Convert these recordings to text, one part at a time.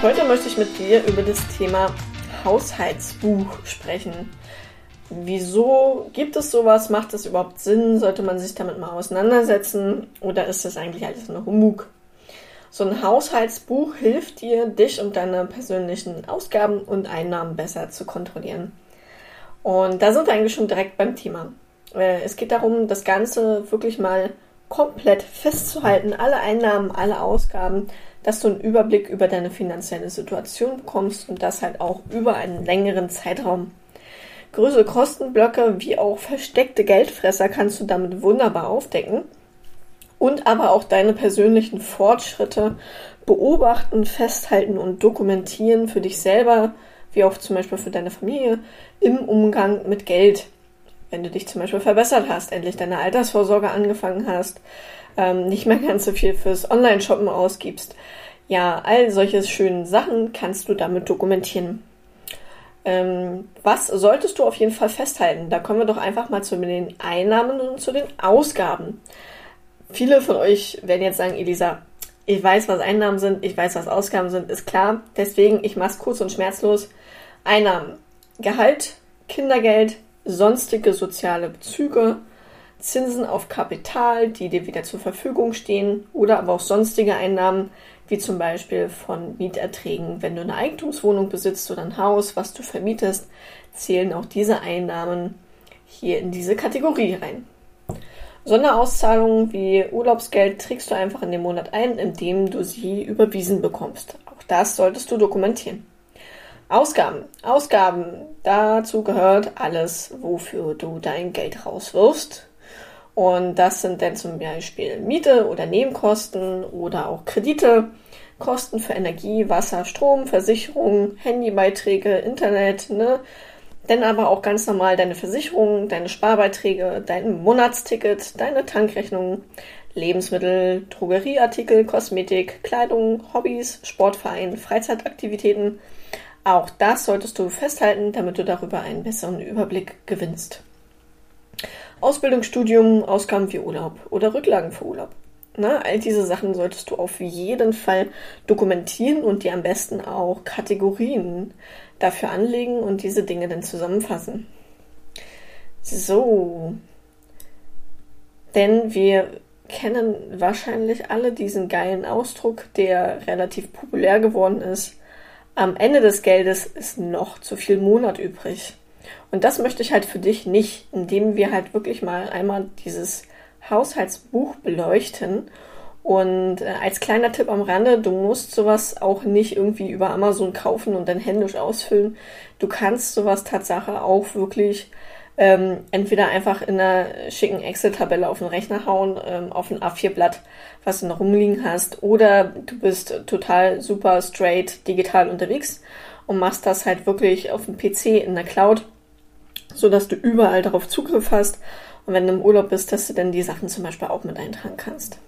Heute möchte ich mit dir über das Thema Haushaltsbuch sprechen. Wieso gibt es sowas? Macht es überhaupt Sinn? Sollte man sich damit mal auseinandersetzen? Oder ist das eigentlich alles nur Humbug? So ein Haushaltsbuch hilft dir, dich und deine persönlichen Ausgaben und Einnahmen besser zu kontrollieren. Und da sind wir eigentlich schon direkt beim Thema. Äh, es geht darum, das Ganze wirklich mal komplett festzuhalten, alle Einnahmen, alle Ausgaben, dass du einen Überblick über deine finanzielle Situation bekommst und das halt auch über einen längeren Zeitraum. Größere Kostenblöcke wie auch versteckte Geldfresser kannst du damit wunderbar aufdecken und aber auch deine persönlichen Fortschritte beobachten, festhalten und dokumentieren für dich selber, wie auch zum Beispiel für deine Familie im Umgang mit Geld. Wenn du dich zum Beispiel verbessert hast, endlich deine Altersvorsorge angefangen hast, ähm, nicht mehr ganz so viel fürs Online-Shoppen ausgibst. Ja, all solche schönen Sachen kannst du damit dokumentieren. Ähm, was solltest du auf jeden Fall festhalten? Da kommen wir doch einfach mal zu den Einnahmen und zu den Ausgaben. Viele von euch werden jetzt sagen, Elisa, ich weiß, was Einnahmen sind, ich weiß, was Ausgaben sind, ist klar. Deswegen, ich mache es kurz und schmerzlos. Einnahmen. Gehalt, Kindergeld, sonstige soziale Bezüge, Zinsen auf Kapital, die dir wieder zur Verfügung stehen, oder aber auch sonstige Einnahmen, wie zum Beispiel von Mieterträgen. Wenn du eine Eigentumswohnung besitzt oder ein Haus, was du vermietest, zählen auch diese Einnahmen hier in diese Kategorie rein. Sonderauszahlungen wie Urlaubsgeld trägst du einfach in den Monat ein, indem du sie überwiesen bekommst. Auch das solltest du dokumentieren. Ausgaben. Ausgaben. Dazu gehört alles, wofür du dein Geld rauswirfst. Und das sind dann zum Beispiel Miete oder Nebenkosten oder auch Kredite, Kosten für Energie, Wasser, Strom, Versicherung, Handybeiträge, Internet, ne? Dann aber auch ganz normal deine Versicherung, deine Sparbeiträge, dein Monatsticket, deine Tankrechnung, Lebensmittel, Drogerieartikel, Kosmetik, Kleidung, Hobbys, Sportverein, Freizeitaktivitäten. Auch das solltest du festhalten, damit du darüber einen besseren Überblick gewinnst. Ausbildungsstudium, Ausgaben wie Urlaub oder Rücklagen für Urlaub. Na, all diese Sachen solltest du auf jeden Fall dokumentieren und dir am besten auch Kategorien dafür anlegen und diese Dinge dann zusammenfassen. So. Denn wir kennen wahrscheinlich alle diesen geilen Ausdruck, der relativ populär geworden ist. Am Ende des Geldes ist noch zu viel Monat übrig. Und das möchte ich halt für dich nicht, indem wir halt wirklich mal einmal dieses Haushaltsbuch beleuchten und äh, als kleiner Tipp am Rande, du musst sowas auch nicht irgendwie über Amazon kaufen und dann händisch ausfüllen. Du kannst sowas Tatsache auch wirklich ähm, entweder einfach in einer schicken Excel-Tabelle auf den Rechner hauen, ähm, auf ein A4-Blatt, was du noch rumliegen hast, oder du bist total super straight digital unterwegs und machst das halt wirklich auf dem PC in der Cloud, so dass du überall darauf Zugriff hast und wenn du im Urlaub bist, dass du dann die Sachen zum Beispiel auch mit eintragen kannst.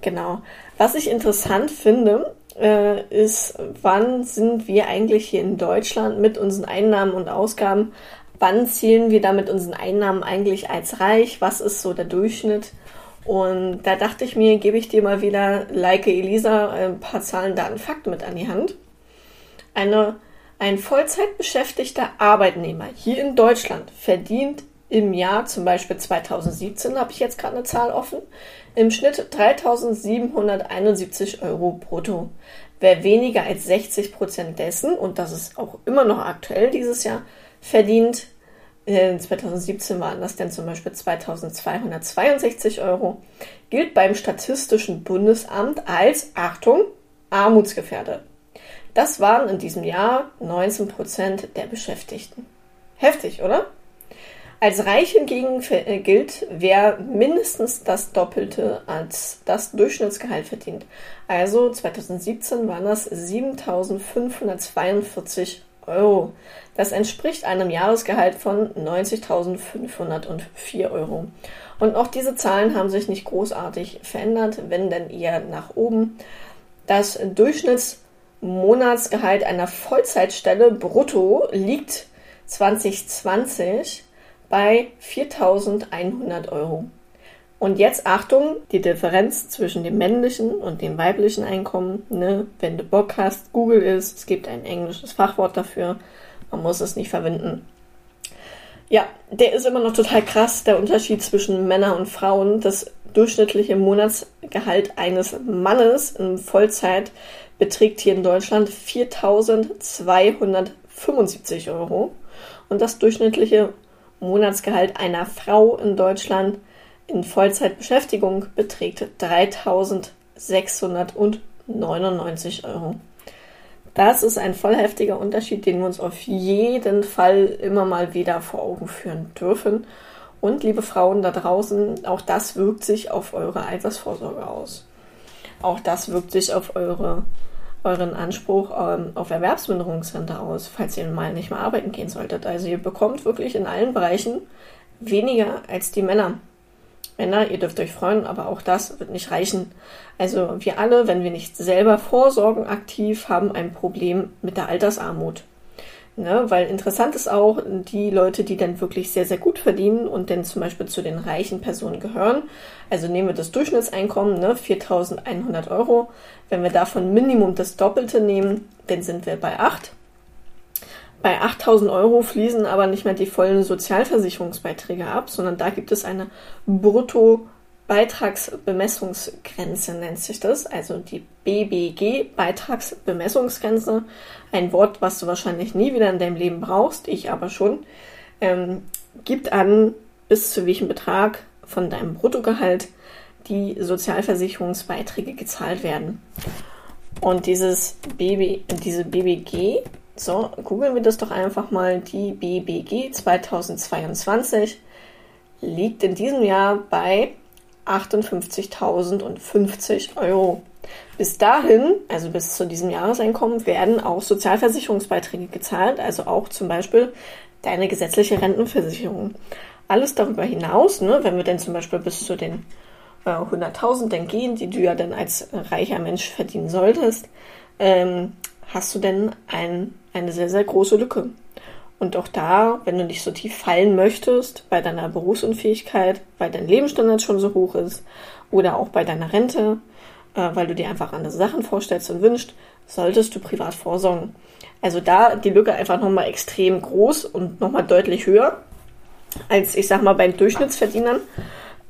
Genau. Was ich interessant finde, äh, ist, wann sind wir eigentlich hier in Deutschland mit unseren Einnahmen und Ausgaben? Wann zählen wir da mit unseren Einnahmen eigentlich als reich? Was ist so der Durchschnitt? Und da dachte ich mir, gebe ich dir mal wieder, like Elisa, ein paar Zahlen, Daten, Fakten mit an die Hand. Eine, ein Vollzeitbeschäftigter Arbeitnehmer hier in Deutschland verdient im Jahr, zum Beispiel 2017, habe ich jetzt gerade eine Zahl offen, im Schnitt 3.771 Euro brutto. Wer weniger als 60 Prozent dessen, und das ist auch immer noch aktuell dieses Jahr, verdient, in 2017 waren das dann zum Beispiel 2262 Euro, gilt beim Statistischen Bundesamt als, Achtung, armutsgefährdet. Das waren in diesem Jahr 19 Prozent der Beschäftigten. Heftig, oder? Als reich hingegen äh, gilt, wer mindestens das Doppelte als das Durchschnittsgehalt verdient. Also 2017 waren das 7.542 Euro. Das entspricht einem Jahresgehalt von 90.504 Euro. Und auch diese Zahlen haben sich nicht großartig verändert, wenn denn eher nach oben. Das Durchschnittsmonatsgehalt einer Vollzeitstelle brutto liegt 2020 bei 4.100 Euro. Und jetzt Achtung, die Differenz zwischen dem männlichen und dem weiblichen Einkommen. Ne? Wenn du Bock hast, Google ist, es gibt ein englisches Fachwort dafür. Man muss es nicht verwenden. Ja, der ist immer noch total krass, der Unterschied zwischen Männern und Frauen. Das durchschnittliche Monatsgehalt eines Mannes in Vollzeit beträgt hier in Deutschland 4.275 Euro. Und das durchschnittliche Monatsgehalt einer Frau in Deutschland in Vollzeitbeschäftigung beträgt 3.699 Euro. Das ist ein voll heftiger Unterschied, den wir uns auf jeden Fall immer mal wieder vor Augen führen dürfen. Und liebe Frauen da draußen, auch das wirkt sich auf eure Altersvorsorge aus. Auch das wirkt sich auf eure, euren Anspruch ähm, auf Erwerbsminderungsrente aus, falls ihr mal nicht mehr arbeiten gehen solltet. Also ihr bekommt wirklich in allen Bereichen weniger als die Männer. Männer, ihr dürft euch freuen, aber auch das wird nicht reichen. Also wir alle, wenn wir nicht selber vorsorgen aktiv, haben ein Problem mit der Altersarmut. Ne? Weil interessant ist auch, die Leute, die dann wirklich sehr, sehr gut verdienen und dann zum Beispiel zu den reichen Personen gehören. Also nehmen wir das Durchschnittseinkommen, ne? 4.100 Euro. Wenn wir davon Minimum das Doppelte nehmen, dann sind wir bei 8. Bei 8000 Euro fließen aber nicht mehr die vollen Sozialversicherungsbeiträge ab, sondern da gibt es eine Brutto-Beitragsbemessungsgrenze, nennt sich das. Also die BBG-Beitragsbemessungsgrenze. Ein Wort, was du wahrscheinlich nie wieder in deinem Leben brauchst, ich aber schon. Ähm, gibt an, bis zu welchem Betrag von deinem Bruttogehalt die Sozialversicherungsbeiträge gezahlt werden. Und dieses BB, diese BBG so, googeln wir das doch einfach mal. Die BBG 2022 liegt in diesem Jahr bei 58.050 Euro. Bis dahin, also bis zu diesem Jahreseinkommen, werden auch Sozialversicherungsbeiträge gezahlt, also auch zum Beispiel deine gesetzliche Rentenversicherung. Alles darüber hinaus, ne, wenn wir denn zum Beispiel bis zu den äh, 100.000 dann gehen, die du ja dann als reicher Mensch verdienen solltest, ähm, hast du denn ein, eine sehr, sehr große Lücke. Und auch da, wenn du nicht so tief fallen möchtest, bei deiner Berufsunfähigkeit, weil dein Lebensstandard schon so hoch ist, oder auch bei deiner Rente, äh, weil du dir einfach andere Sachen vorstellst und wünschst, solltest du privat vorsorgen. Also da die Lücke einfach nochmal extrem groß und nochmal deutlich höher als, ich sag mal, bei Durchschnittsverdienern.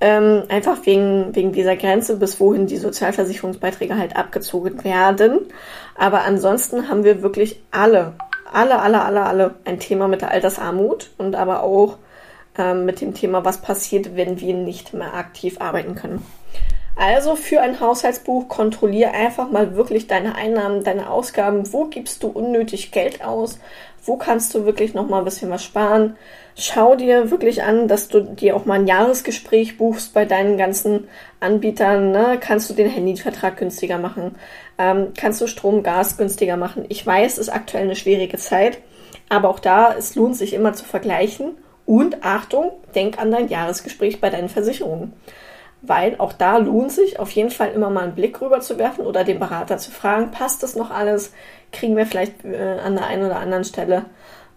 Ähm, einfach wegen, wegen dieser Grenze, bis wohin die Sozialversicherungsbeiträge halt abgezogen werden. Aber ansonsten haben wir wirklich alle, alle, alle, alle, alle ein Thema mit der Altersarmut und aber auch ähm, mit dem Thema, was passiert, wenn wir nicht mehr aktiv arbeiten können. Also für ein Haushaltsbuch kontrolliere einfach mal wirklich deine Einnahmen, deine Ausgaben. Wo gibst du unnötig Geld aus? Wo kannst du wirklich noch mal ein bisschen was sparen? schau dir wirklich an, dass du dir auch mal ein Jahresgespräch buchst bei deinen ganzen Anbietern. Ne? Kannst du den Handyvertrag günstiger machen? Ähm, kannst du Strom, Gas günstiger machen? Ich weiß, es ist aktuell eine schwierige Zeit, aber auch da, es lohnt sich immer zu vergleichen. Und Achtung, denk an dein Jahresgespräch bei deinen Versicherungen. Weil auch da lohnt sich auf jeden Fall immer mal einen Blick rüber zu werfen oder den Berater zu fragen, passt das noch alles? Kriegen wir vielleicht äh, an der einen oder anderen Stelle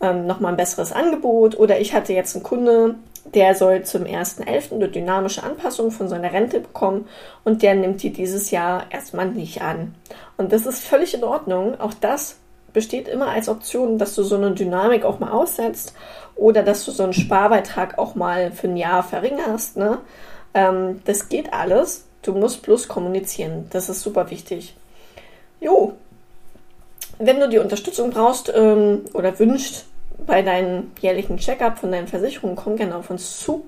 ähm, nochmal ein besseres Angebot. Oder ich hatte jetzt einen Kunde, der soll zum 1.11. eine dynamische Anpassung von seiner Rente bekommen und der nimmt die dieses Jahr erstmal nicht an. Und das ist völlig in Ordnung. Auch das besteht immer als Option, dass du so eine Dynamik auch mal aussetzt oder dass du so einen Sparbeitrag auch mal für ein Jahr verringerst. Ne? Ähm, das geht alles. Du musst bloß kommunizieren. Das ist super wichtig. Jo. Wenn du die Unterstützung brauchst ähm, oder wünschst, bei deinem jährlichen Checkup von deinen Versicherungen, komm gerne auf uns zu.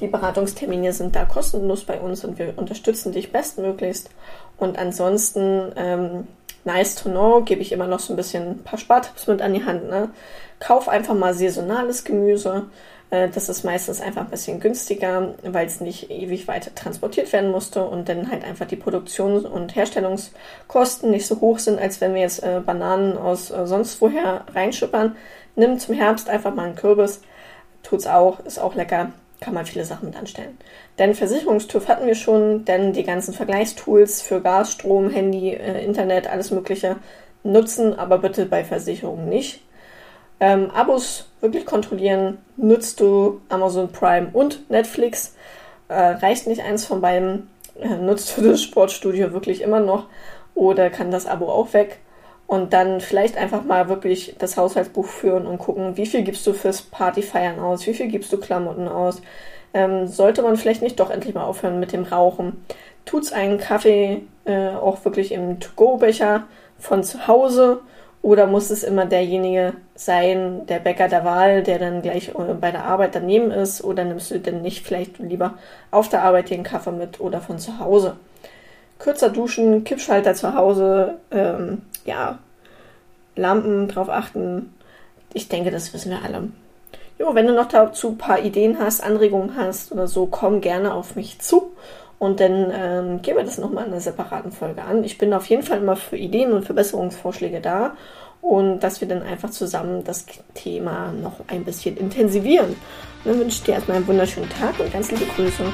Die Beratungstermine sind da kostenlos bei uns und wir unterstützen dich bestmöglichst. Und ansonsten, ähm, nice to know, gebe ich immer noch so ein bisschen ein paar Spartipps mit an die Hand. Ne? Kauf einfach mal saisonales Gemüse. Äh, das ist meistens einfach ein bisschen günstiger, weil es nicht ewig weit transportiert werden musste und dann halt einfach die Produktions- und Herstellungskosten nicht so hoch sind, als wenn wir jetzt äh, Bananen aus äh, sonst woher reinschippern. Nimm zum Herbst einfach mal einen Kürbis. Tut's auch, ist auch lecker. Kann man viele Sachen mit anstellen. Denn Versicherungstüv hatten wir schon, denn die ganzen Vergleichstools für Gas, Strom, Handy, Internet, alles Mögliche nutzen, aber bitte bei Versicherungen nicht. Ähm, Abos wirklich kontrollieren. Nutzt du Amazon Prime und Netflix? äh, reicht nicht eins von beiden, äh, nutzt du das Sportstudio wirklich immer noch oder kann das Abo auch weg? Und dann vielleicht einfach mal wirklich das Haushaltsbuch führen und gucken, wie viel gibst du fürs Partyfeiern aus, wie viel gibst du Klamotten aus. Ähm, sollte man vielleicht nicht doch endlich mal aufhören mit dem Rauchen? Tut's einen Kaffee äh, auch wirklich im To-Go-Becher von zu Hause oder muss es immer derjenige sein, der Bäcker der Wahl, der dann gleich äh, bei der Arbeit daneben ist? Oder nimmst du denn nicht vielleicht lieber auf der Arbeit den Kaffee mit oder von zu Hause? Kürzer duschen, Kippschalter zu Hause, ähm, ja, Lampen drauf achten. Ich denke, das wissen wir alle. Jo, wenn du noch dazu ein paar Ideen hast, Anregungen hast oder so, komm gerne auf mich zu und dann ähm, gehen wir das nochmal in einer separaten Folge an. Ich bin auf jeden Fall immer für Ideen und Verbesserungsvorschläge da und dass wir dann einfach zusammen das Thema noch ein bisschen intensivieren. Und dann wünsche ich dir erstmal einen wunderschönen Tag und ganz liebe Grüße.